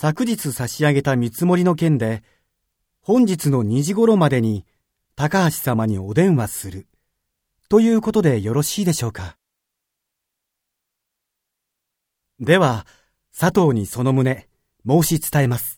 昨日差し上げた見積もりの件で、本日の2時頃までに高橋様にお電話する。ということでよろしいでしょうか。では、佐藤にその旨、申し伝えます。